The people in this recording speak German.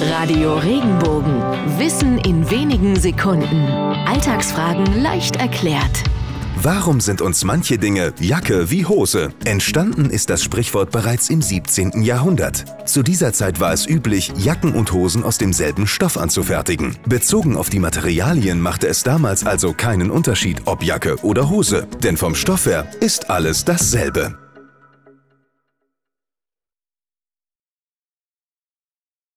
Radio Regenbogen. Wissen in wenigen Sekunden. Alltagsfragen leicht erklärt. Warum sind uns manche Dinge Jacke wie Hose? Entstanden ist das Sprichwort bereits im 17. Jahrhundert. Zu dieser Zeit war es üblich, Jacken und Hosen aus demselben Stoff anzufertigen. Bezogen auf die Materialien machte es damals also keinen Unterschied, ob Jacke oder Hose, denn vom Stoff her ist alles dasselbe.